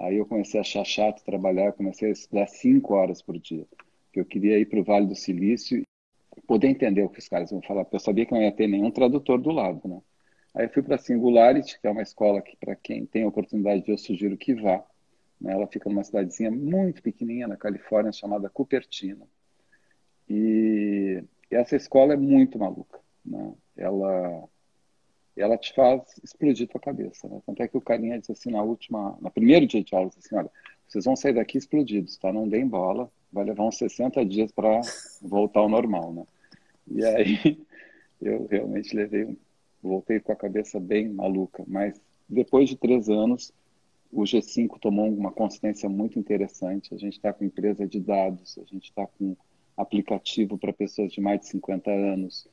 [SPEAKER 2] Aí eu comecei a achar chato trabalhar, comecei a estudar cinco horas por dia. Eu queria ir para o Vale do Silício e poder entender o que os caras vão falar, porque eu sabia que não ia ter nenhum tradutor do lado, né? Aí eu fui para a Singularity, que é uma escola que, para quem tem oportunidade, eu sugiro que vá. Né? Ela fica numa cidadezinha muito pequenininha na Califórnia, chamada Cupertino. E essa escola é muito maluca. Né? Ela ela te faz explodir tua cabeça. Né? Tanto é que o carinha disse assim na última, no primeiro dia de aula, disse assim, olha, vocês vão sair daqui explodidos, tá? Não deem bola, vai levar uns 60 dias para voltar ao normal, né? E aí eu realmente levei, voltei com a cabeça bem maluca, mas depois de três anos o G5 tomou uma consistência muito interessante. A gente está com empresa de dados, a gente está com aplicativo para pessoas de mais de 50 anos,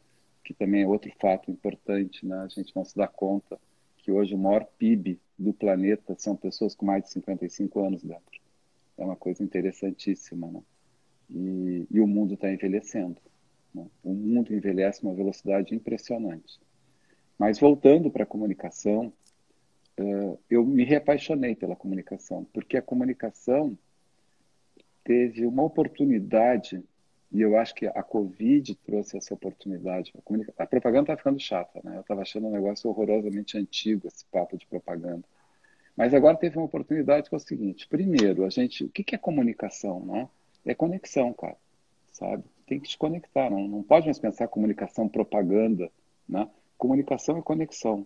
[SPEAKER 2] que também é outro fato importante, né? a gente não se dá conta que hoje o maior PIB do planeta são pessoas com mais de 55 anos dentro. É uma coisa interessantíssima, né? E, e o mundo está envelhecendo. Né? O mundo envelhece uma velocidade impressionante. Mas voltando para a comunicação, uh, eu me reapaixonei pela comunicação, porque a comunicação teve uma oportunidade e eu acho que a Covid trouxe essa oportunidade. A, a propaganda está ficando chata, né? Eu estava achando um negócio horrorosamente antigo, esse papo de propaganda. Mas agora teve uma oportunidade que é o seguinte: primeiro, a gente, o que é comunicação, né? É conexão, cara, sabe? Tem que te conectar, não, não pode mais pensar comunicação, propaganda, né? Comunicação é conexão.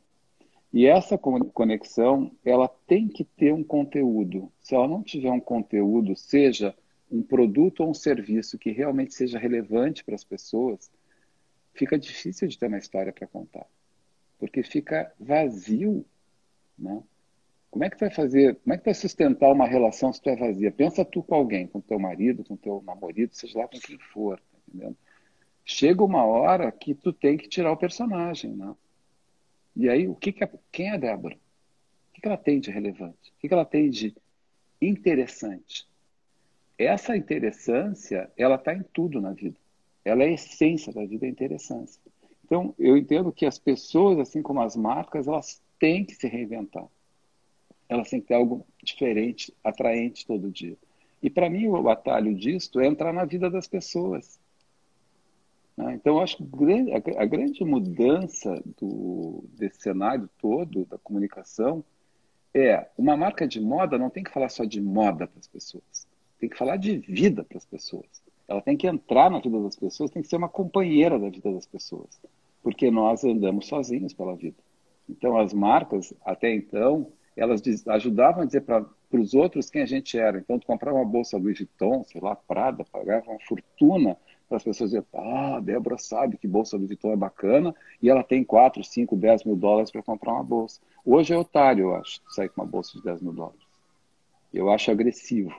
[SPEAKER 2] E essa conexão, ela tem que ter um conteúdo. Se ela não tiver um conteúdo, seja um produto ou um serviço que realmente seja relevante para as pessoas, fica difícil de ter uma história para contar. Porque fica vazio, né? Como é que vai fazer, como é que vai sustentar uma relação se tu é vazia? Pensa tu com alguém, com teu marido, com teu namorado, seja lá com quem for, tá entendendo? chega uma hora que tu tem que tirar o personagem, né? E aí, o que, que é, quem é a Débora? O que, que ela tem de relevante? O que, que ela tem de interessante? Essa interessância, ela está em tudo na vida. Ela é a essência da vida, é a interessância. Então, eu entendo que as pessoas, assim como as marcas, elas têm que se reinventar. Elas têm que ter algo diferente, atraente todo dia. E para mim, o atalho disto é entrar na vida das pessoas. Né? Então, eu acho que a grande mudança do, desse cenário todo, da comunicação, é uma marca de moda não tem que falar só de moda para as pessoas, tem que falar de vida para as pessoas. Ela tem que entrar na vida das pessoas, tem que ser uma companheira da vida das pessoas, porque nós andamos sozinhos pela vida. Então, as marcas, até então, elas ajudavam a dizer para os outros quem a gente era. Então, tu comprava uma bolsa Louis Vuitton, sei lá, Prada, pagava uma fortuna para as pessoas dizerem, ah, Débora sabe que bolsa Louis Vuitton é bacana e ela tem 4, 5, 10 mil dólares para comprar uma bolsa. Hoje é otário, eu acho, sair com uma bolsa de 10 mil dólares. Eu acho agressivo,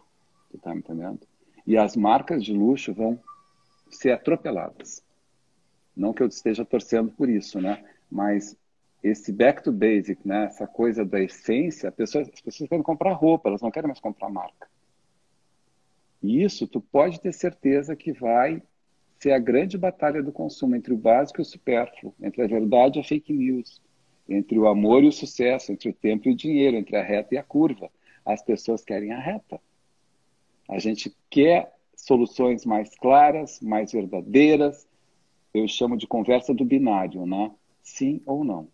[SPEAKER 2] tu tá me entendendo? E as marcas de luxo vão ser atropeladas. Não que eu esteja torcendo por isso, né? Mas esse back to basic, né? Essa coisa da essência, pessoa, as pessoas querem comprar roupa, elas não querem mais comprar marca. E isso tu pode ter certeza que vai ser a grande batalha do consumo entre o básico e o supérfluo, entre a verdade e a fake news, entre o amor e o sucesso, entre o tempo e o dinheiro, entre a reta e a curva. As pessoas querem a reta. A gente quer soluções mais claras, mais verdadeiras. Eu chamo de conversa do binário, né? Sim ou não.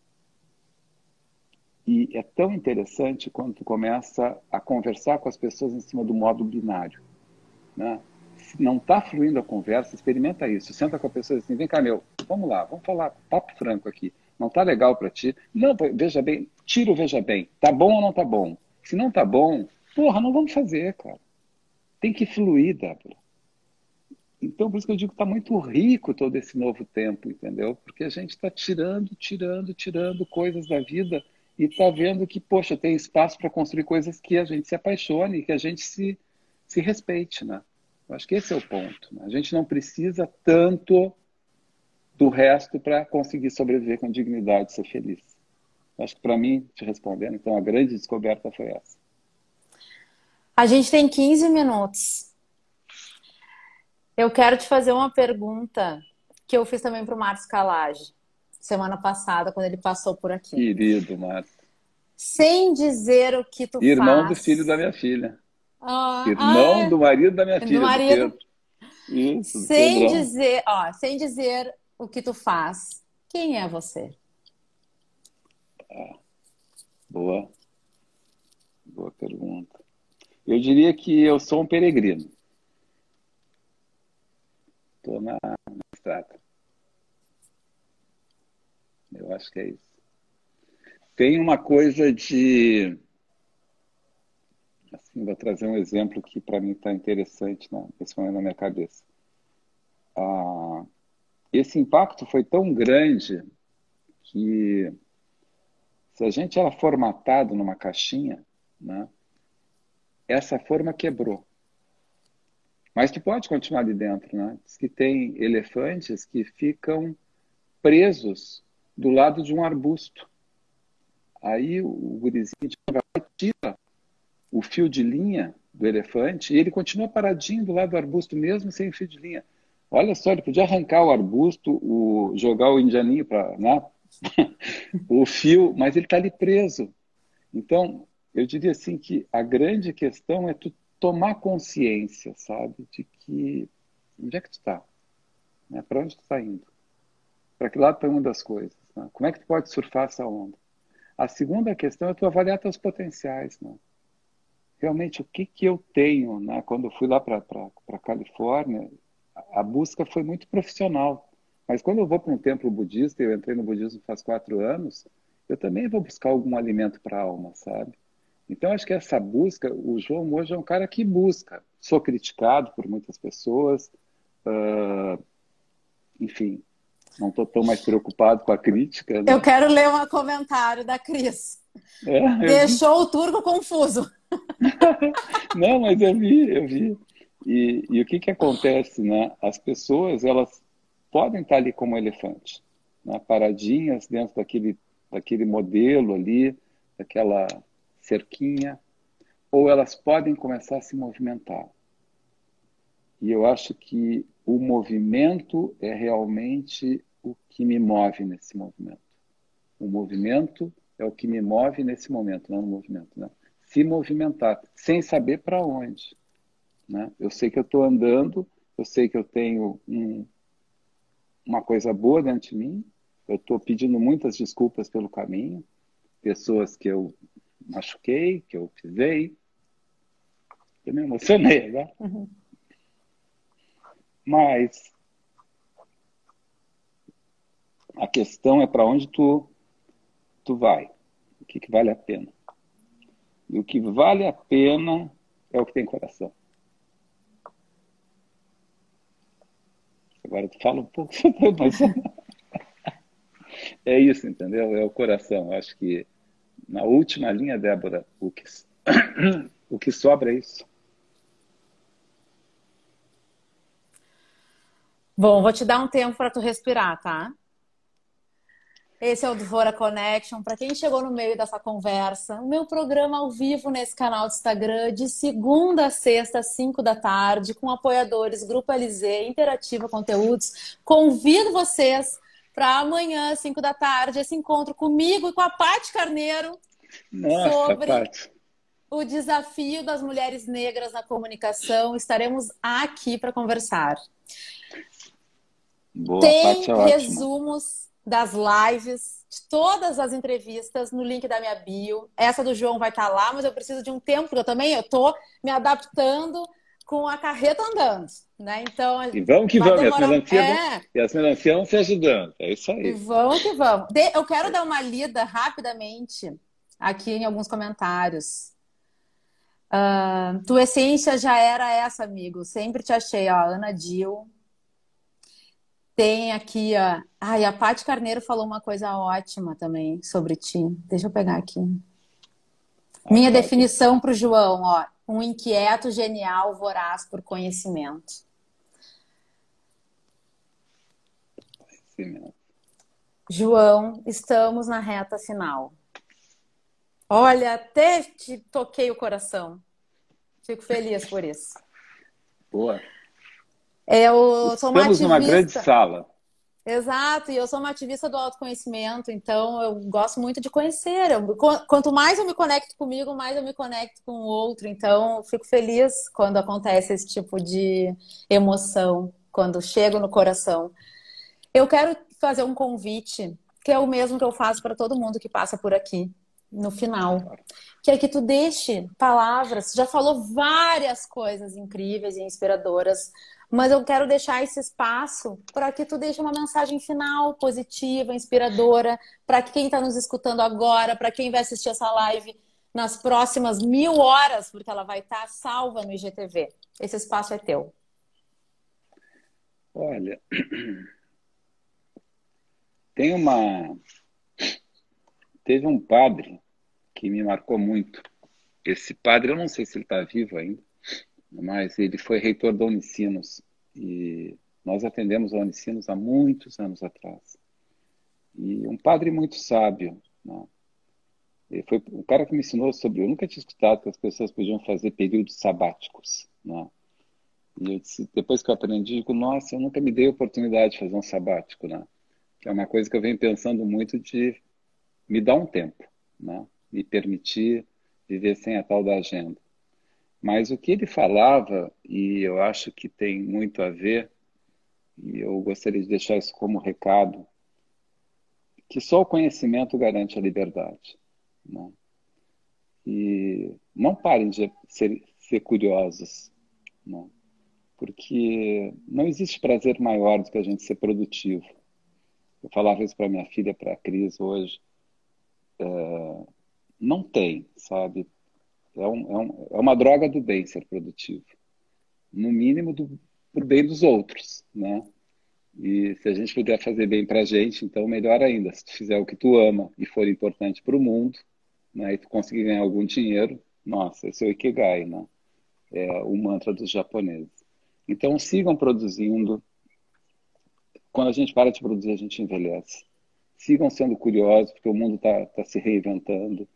[SPEAKER 2] E é tão interessante quando tu começa a conversar com as pessoas em cima do modo binário, né? não está fluindo a conversa, experimenta isso. Senta com a pessoa assim, vem cá, meu, vamos lá, vamos falar papo franco aqui. Não está legal para ti? Não, veja bem, tira o veja bem. Tá bom ou não tá bom? Se não tá bom, porra, não vamos fazer, cara. Tem que fluir, Débora. Então, por isso que eu digo que está muito rico todo esse novo tempo, entendeu? Porque a gente está tirando, tirando, tirando coisas da vida e está vendo que, poxa, tem espaço para construir coisas que a gente se apaixone, que a gente se, se respeite, né? Eu acho que esse é o ponto. Né? A gente não precisa tanto do resto para conseguir sobreviver com dignidade e ser feliz. Eu acho que para mim, te respondendo, então a grande descoberta foi essa.
[SPEAKER 1] A gente tem 15 minutos. Eu quero te fazer uma pergunta que eu fiz também para o Márcio Calage, semana passada, quando ele passou por aqui.
[SPEAKER 2] Querido Márcio.
[SPEAKER 1] Sem dizer o que tu
[SPEAKER 2] Irmão
[SPEAKER 1] faz.
[SPEAKER 2] Irmão do filho da minha filha. Ah, Irmão ah, do marido da minha filha. Do marido.
[SPEAKER 1] Isso, sem Pedrão. dizer, ó, sem dizer o que tu faz. Quem é você?
[SPEAKER 2] Ah, boa. Boa pergunta. Eu diria que eu sou um peregrino. Estou na, na estrada. Eu acho que é isso. Tem uma coisa de Assim, vou trazer um exemplo que para mim está interessante né, nesse momento na minha cabeça. Ah, esse impacto foi tão grande que se a gente era formatado numa caixinha, né, essa forma quebrou. Mas tu pode continuar ali dentro, né? Diz que tem elefantes que ficam presos do lado de um arbusto. Aí o gurizinho vai tira o fio de linha do elefante e ele continua paradinho do lado do arbusto mesmo sem fio de linha. Olha só, ele podia arrancar o arbusto, o, jogar o indianinho para né? o fio, mas ele está ali preso. Então, eu diria assim que a grande questão é tu tomar consciência, sabe, de que onde é que tu está, né? Para onde tu está indo, para que lado está uma das coisas, né? como é que tu pode surfar essa onda. A segunda questão é tu avaliar teus potenciais, né? realmente o que, que eu tenho. Né? Quando eu fui lá para a Califórnia, a busca foi muito profissional. Mas quando eu vou para um templo budista, eu entrei no budismo faz quatro anos, eu também vou buscar algum alimento para a alma, sabe? Então, acho que essa busca, o João hoje é um cara que busca. Sou criticado por muitas pessoas, uh, enfim, não estou tão mais preocupado com a crítica.
[SPEAKER 1] Né? Eu quero ler um comentário da Cris. É, Deixou vi. o turco confuso.
[SPEAKER 2] Não, mas eu vi, eu vi. E, e, o que que acontece, né? As pessoas, elas podem estar ali como elefante, né? paradinhas dentro daquele, daquele modelo ali, daquela cerquinha, ou elas podem começar a se movimentar. E eu acho que o movimento é realmente o que me move nesse movimento. O movimento é o que me move nesse momento, não no movimento, né? Se movimentar, sem saber para onde. Né? Eu sei que eu estou andando, eu sei que eu tenho um, uma coisa boa dentro de mim, eu estou pedindo muitas desculpas pelo caminho, pessoas que eu machuquei, que eu pisei. Eu me emocionei, né? Uhum. Mas a questão é para onde tu, tu vai, o que, que vale a pena. E o que vale a pena é o que tem coração. Agora tu fala um pouco sobre mas é isso, entendeu? É o coração. Eu acho que na última linha, Débora, o que, o que sobra é isso.
[SPEAKER 1] Bom, vou te dar um tempo para tu respirar, tá? Esse é o Dvora Connection. Para quem chegou no meio dessa conversa, o meu programa ao vivo nesse canal do Instagram, de segunda a sexta, às 5 da tarde, com apoiadores, Grupo LZ, Interativa Conteúdos. Convido vocês para amanhã, às 5 da tarde, esse encontro comigo e com a Paty Carneiro
[SPEAKER 2] Nossa, sobre Paty.
[SPEAKER 1] o desafio das mulheres negras na comunicação. Estaremos aqui para conversar.
[SPEAKER 2] Boa,
[SPEAKER 1] Tem
[SPEAKER 2] é
[SPEAKER 1] resumos das lives, de todas as entrevistas no link da minha bio. Essa do João vai estar lá, mas eu preciso de um tempo, porque eu também eu tô me adaptando com a carreta andando, né? Então,
[SPEAKER 2] e vamos que vamos, demorar... e as melancias, é... e as melancias vão se ajudando, é isso aí.
[SPEAKER 1] E vamos que vamos. Eu quero dar uma lida rapidamente aqui em alguns comentários. Uh, tua essência já era essa, amigo. Sempre te achei, ó, Ana Dil, tem aqui, ó. Ai, a Paty Carneiro falou uma coisa ótima também sobre ti. Deixa eu pegar aqui. Minha definição para o João, ó. Um inquieto, genial, voraz por conhecimento. João, estamos na reta final. Olha, até te toquei o coração. Fico feliz por isso.
[SPEAKER 2] Boa.
[SPEAKER 1] Eu sou uma
[SPEAKER 2] Estamos numa grande sala.
[SPEAKER 1] Exato, e eu sou uma ativista do autoconhecimento, então eu gosto muito de conhecer. Eu, quanto mais eu me conecto comigo, mais eu me conecto com o outro. Então, fico feliz quando acontece esse tipo de emoção, quando chego no coração. Eu quero fazer um convite, que é o mesmo que eu faço para todo mundo que passa por aqui, no final. Que é que tu deixe palavras, já falou várias coisas incríveis e inspiradoras mas eu quero deixar esse espaço para que tu deixe uma mensagem final positiva, inspiradora, para quem está nos escutando agora, para quem vai assistir essa live nas próximas mil horas, porque ela vai estar tá salva no IGTV. Esse espaço é teu.
[SPEAKER 2] Olha, tem uma. Teve um padre que me marcou muito. Esse padre, eu não sei se ele está vivo ainda, mas ele foi reitor da Unicinos e nós atendemos a Unicinos há muitos anos atrás. E um padre muito sábio, né? Ele foi o cara que me ensinou sobre. Eu nunca tinha escutado que as pessoas podiam fazer períodos sabáticos, né? E disse, depois que eu aprendi, eu digo, nossa, eu nunca me dei a oportunidade de fazer um sabático, né? Que é uma coisa que eu venho pensando muito de me dar um tempo, né? Me permitir viver sem a tal da agenda. Mas o que ele falava, e eu acho que tem muito a ver, e eu gostaria de deixar isso como recado, que só o conhecimento garante a liberdade. Né? E não parem de ser, ser curiosos, né? porque não existe prazer maior do que a gente ser produtivo. Eu falava isso para minha filha, para a Cris hoje. É, não tem, sabe? É, um, é, um, é uma droga do bem ser produtivo. No mínimo, do, por bem dos outros, né? E se a gente puder fazer bem para a gente, então melhor ainda. Se tu fizer o que tu ama e for importante para o mundo, né, e tu conseguir ganhar algum dinheiro, nossa, esse é o Ikigai, né? É o mantra dos japoneses. Então sigam produzindo, quando a gente para de produzir, a gente envelhece. Sigam sendo curiosos, porque o mundo está tá se reinventando.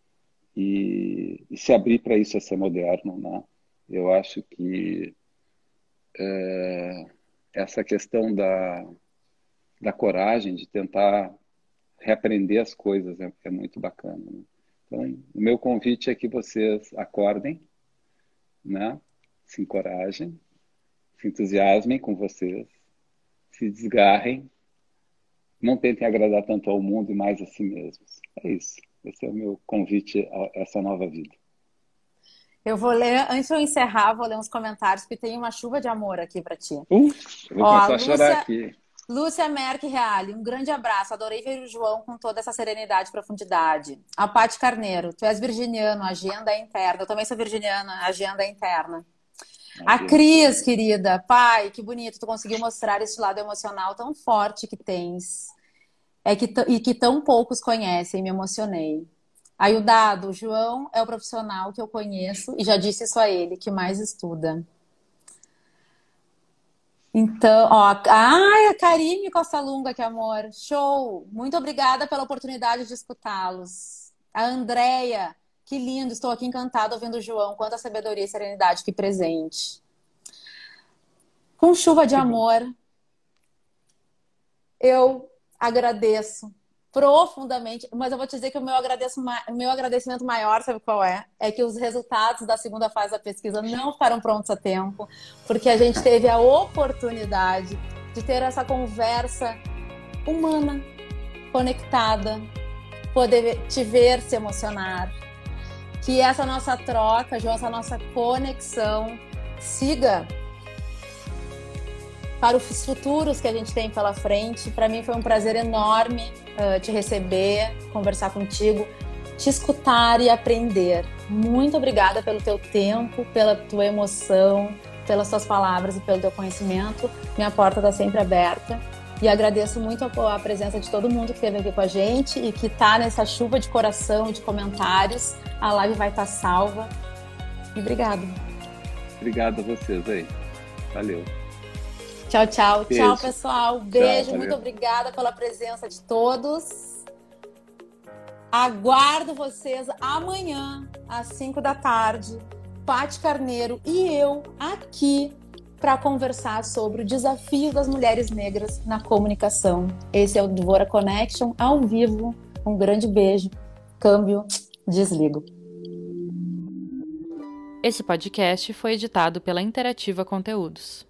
[SPEAKER 2] E, e se abrir para isso é ser moderno. Né? Eu acho que é, essa questão da, da coragem de tentar reaprender as coisas é, é muito bacana. Né? Então, o meu convite é que vocês acordem, né? se encorajem, se entusiasmem com vocês, se desgarrem, não tentem agradar tanto ao mundo e mais a si mesmos. É isso. Esse é o meu convite a essa nova vida.
[SPEAKER 1] Eu vou ler, antes de eu encerrar, vou ler uns comentários, porque tem uma chuva de amor aqui para ti. Uh,
[SPEAKER 2] vou Ó, começar a chorar aqui.
[SPEAKER 1] Lúcia Merck Reale, um grande abraço. Adorei ver o João com toda essa serenidade e profundidade. A Paty Carneiro, tu és virginiano, agenda interna. Eu também sou virginiana, agenda interna. A Cris, querida, pai, que bonito, tu conseguiu mostrar esse lado emocional tão forte que tens. É que e que tão poucos conhecem, me emocionei. Aí o dado, o João é o profissional que eu conheço e já disse isso a ele, que mais estuda. Então, ó, ai, a Karine Costa Lunga, que amor. Show! Muito obrigada pela oportunidade de escutá-los. A Andrea, que lindo, estou aqui encantada ouvindo o João. Quanta sabedoria e serenidade que presente. Com chuva de amor, eu agradeço profundamente, mas eu vou te dizer que o meu, o meu agradecimento maior, sabe qual é? É que os resultados da segunda fase da pesquisa não ficaram prontos a tempo, porque a gente teve a oportunidade de ter essa conversa humana, conectada, poder te ver se emocionar, que essa nossa troca, João, essa nossa conexão siga para os futuros que a gente tem pela frente. Para mim foi um prazer enorme uh, te receber, conversar contigo, te escutar e aprender. Muito obrigada pelo teu tempo, pela tua emoção, pelas tuas palavras e pelo teu conhecimento. Minha porta está sempre aberta. E agradeço muito a, presença de todo mundo que esteve aqui com a gente e que está nessa chuva de coração e de comentários. A live vai estar tá salva. E obrigado.
[SPEAKER 2] Obrigado a vocês aí. Valeu.
[SPEAKER 1] Tchau, tchau. Beijo. Tchau, pessoal. Beijo. Tchau, muito obrigada pela presença de todos. Aguardo vocês amanhã, às 5 da tarde. Pati Carneiro e eu aqui para conversar sobre o desafio das mulheres negras na comunicação. Esse é o Dvora Connection ao vivo. Um grande beijo. Câmbio, desligo.
[SPEAKER 3] Esse podcast foi editado pela Interativa Conteúdos.